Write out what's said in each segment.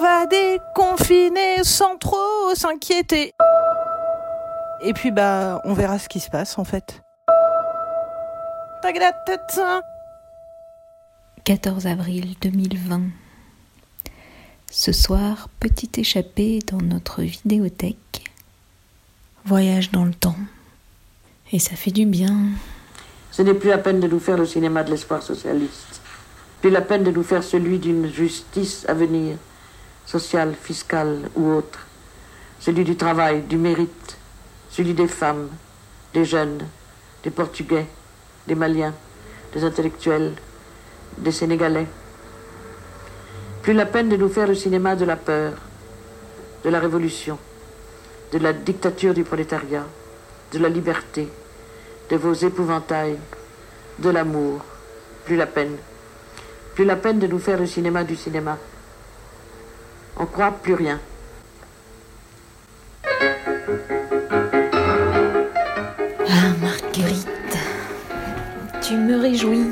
va déconfiner sans trop s'inquiéter. Et puis bah on verra ce qui se passe en fait. 14 avril 2020. Ce soir, petit échappé dans notre vidéothèque. Voyage dans le temps. Et ça fait du bien. Ce n'est plus la peine de nous faire le cinéma de l'espoir socialiste. Plus la peine de nous faire celui d'une justice à venir, sociale, fiscale ou autre. Celui du travail, du mérite, celui des femmes, des jeunes, des Portugais, des Maliens, des intellectuels, des Sénégalais. Plus la peine de nous faire le cinéma de la peur, de la révolution, de la dictature du prolétariat, de la liberté, de vos épouvantails, de l'amour. Plus la peine. Plus la peine de nous faire le cinéma du cinéma. On croit plus rien. Ah, Marguerite, tu me réjouis.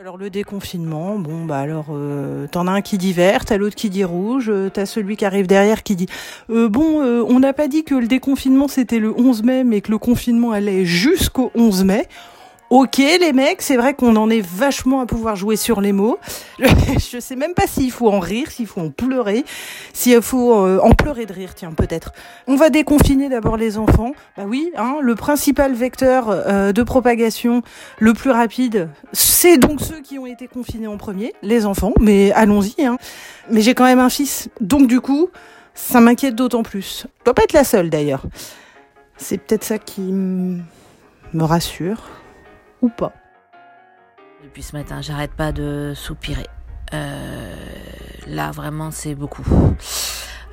Alors le déconfinement, bon bah alors euh, t'en as un qui dit vert, t'as l'autre qui dit rouge, euh, t'as celui qui arrive derrière qui dit euh, bon euh, on n'a pas dit que le déconfinement c'était le 11 mai mais que le confinement allait jusqu'au 11 mai. Ok les mecs, c'est vrai qu'on en est vachement à pouvoir jouer sur les mots. Je sais même pas s'il faut en rire, s'il faut en pleurer, s'il faut euh, en pleurer de rire, tiens peut-être. On va déconfiner d'abord les enfants. Bah oui, hein, le principal vecteur euh, de propagation le plus rapide, c'est donc ceux qui ont été confinés en premier, les enfants. Mais allons-y. Hein. Mais j'ai quand même un fils, donc du coup, ça m'inquiète d'autant plus. Je dois pas être la seule d'ailleurs. C'est peut-être ça qui me rassure ou pas. Depuis ce matin, j'arrête pas de soupirer. Euh, là, vraiment, c'est beaucoup.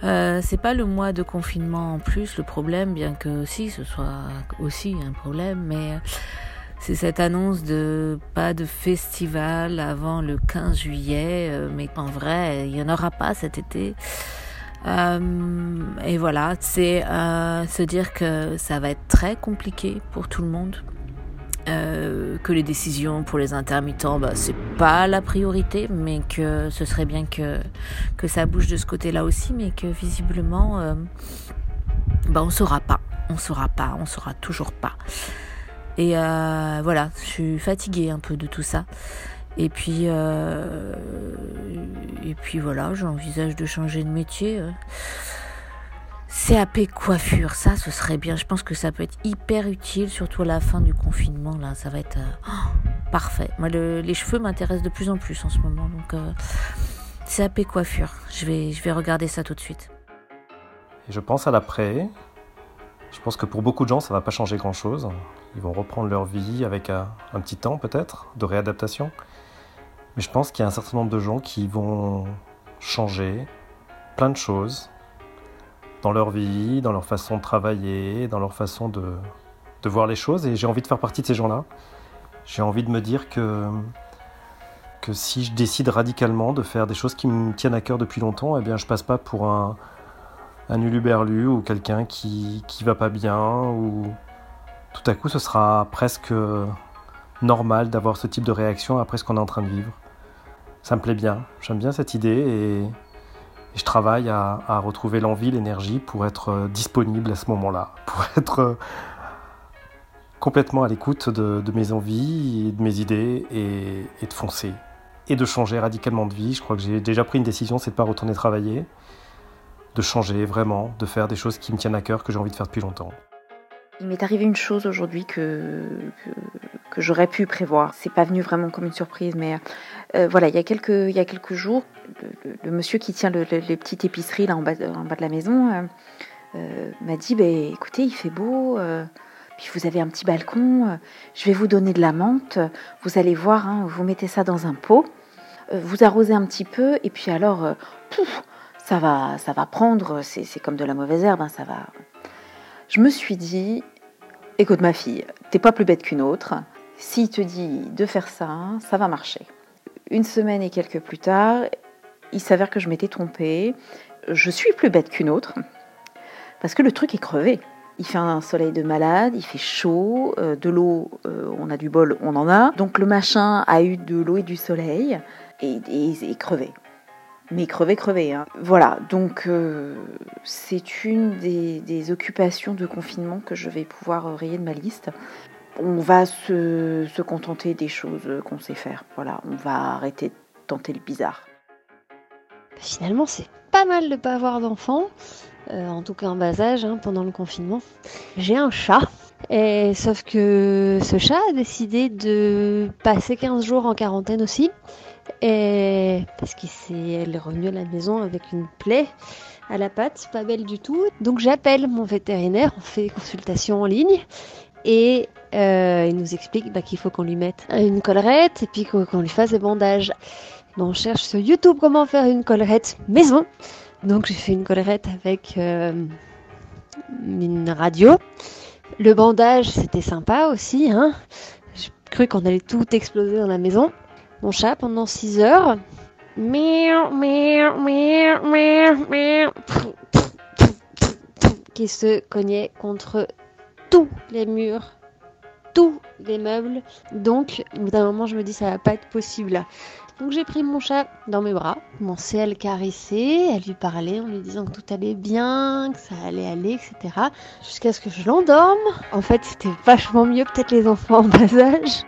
Euh, c'est pas le mois de confinement en plus le problème, bien que aussi ce soit aussi un problème, mais c'est cette annonce de pas de festival avant le 15 juillet, euh, mais en vrai, il y en aura pas cet été. Et voilà, c'est se dire que ça va être très compliqué pour tout le monde. Euh, que les décisions pour les intermittents, bah, c'est pas la priorité, mais que ce serait bien que, que ça bouge de ce côté-là aussi, mais que visiblement, euh, bah, on saura pas. On saura pas, on saura toujours pas. Et euh, voilà, je suis fatiguée un peu de tout ça. Et puis, euh, et puis voilà, j'envisage de changer de métier. Euh. CAP coiffure, ça, ce serait bien. Je pense que ça peut être hyper utile, surtout à la fin du confinement. Là, ça va être euh, oh, parfait. Moi, le- les cheveux m'intéressent de plus en plus en ce moment. Donc, euh, CAP coiffure. Je vais, je vais regarder ça tout de suite. Et je pense à l'après. Je pense que pour beaucoup de gens, ça va pas changer grand-chose. Ils vont reprendre leur vie avec un, un petit temps peut-être de réadaptation. Mais je pense qu'il y a un certain nombre de gens qui vont changer plein de choses dans leur vie, dans leur façon de travailler, dans leur façon de, voir les choses. Et j'ai envie de faire partie de ces gens-là. J'ai envie de me dire que, que si je décide radicalement de faire des choses qui me tiennent à cœur depuis longtemps, eh bien je passe pas pour un, un uluberlu ou quelqu'un qui, qui va pas bien ou tout à coup ce sera presque normal d'avoir ce type de réaction après ce qu'on est en train de vivre. Ça me plaît bien, j'aime bien cette idée et, et je travaille à, retrouver l'envie, l'énergie pour être euh, disponible à ce moment-là, pour être euh, complètement à l'écoute de, mes envies, de mes idées et, de foncer et de changer radicalement de vie. Je crois que j'ai déjà pris une décision, c'est de pas retourner travailler de changer vraiment, de faire des choses qui me tiennent à cœur, que j'ai envie de faire depuis longtemps. Il m'est arrivé une chose aujourd'hui que, que j'aurais pu prévoir. C'est pas venu vraiment comme une surprise, mais euh, voilà, il y a quelques, il y a quelques jours, le, monsieur qui tient le- le- les petites épiceries là en bas, en bas de la maison euh, euh, m'a dit bah, écoutez, il fait beau, euh, puis vous avez un petit balcon, euh, je vais vous donner de la menthe, vous allez voir, hein, vous mettez ça dans un pot, euh, vous arrosez un petit peu, et puis alors, euh, ça va, ça va prendre, c'est comme de la mauvaise herbe, hein, ça va. Je me suis dit, écoute ma fille, t'es pas plus bête qu'une autre. S'il te dit de faire ça, ça va marcher. Une semaine et quelques plus tard, il s'avère que je m'étais trompée. Je suis plus bête qu'une autre parce que le truc est crevé. Il fait un soleil de malade, il fait chaud, euh, de l'eau, euh, on a du bol, on en a. Donc le machin a eu de l'eau et du soleil et, et, crevé. Mais crevé, crevé. Hein. Voilà, donc euh, c'est une des, occupations de confinement que je vais pouvoir rayer de ma liste. On va se, contenter des choses qu'on sait faire. Voilà, on va arrêter de tenter le bizarre. Finalement, c'est pas mal de pas avoir d'enfants. Euh, en tout cas en bas âge, hein, pendant le confinement. J'ai un chat, sauf que ce chat a décidé de passer 15 jours en quarantaine aussi, parce qu'elle est revenue à la maison avec une plaie à la patte, pas belle du tout. Donc j'appelle mon vétérinaire, on fait consultation en ligne, euh, il nous explique bah, qu'il faut qu'on lui mette une collerette et puis qu'on lui fasse des bandages. on cherche sur YouTube comment faire une collerette maison. Donc j'ai fait une collerette avec euh, une radio. Le bandage, c'était sympa aussi. Hein J'ai cru qu'on allait tout exploser dans la maison. Mon chat, pendant 6 heures, qui se cognait contre tous les murs, tous les meubles. Donc, au bout d'un moment, je me dis, ça va pas être possible. Donc j'ai pris mon chat dans mes bras, commencé à le caresser, à lui parler en lui disant que tout allait bien, que ça allait aller, etc. Jusqu'à ce que je l'endorme. En fait, c'était vachement mieux, peut-être les enfants en bas âge.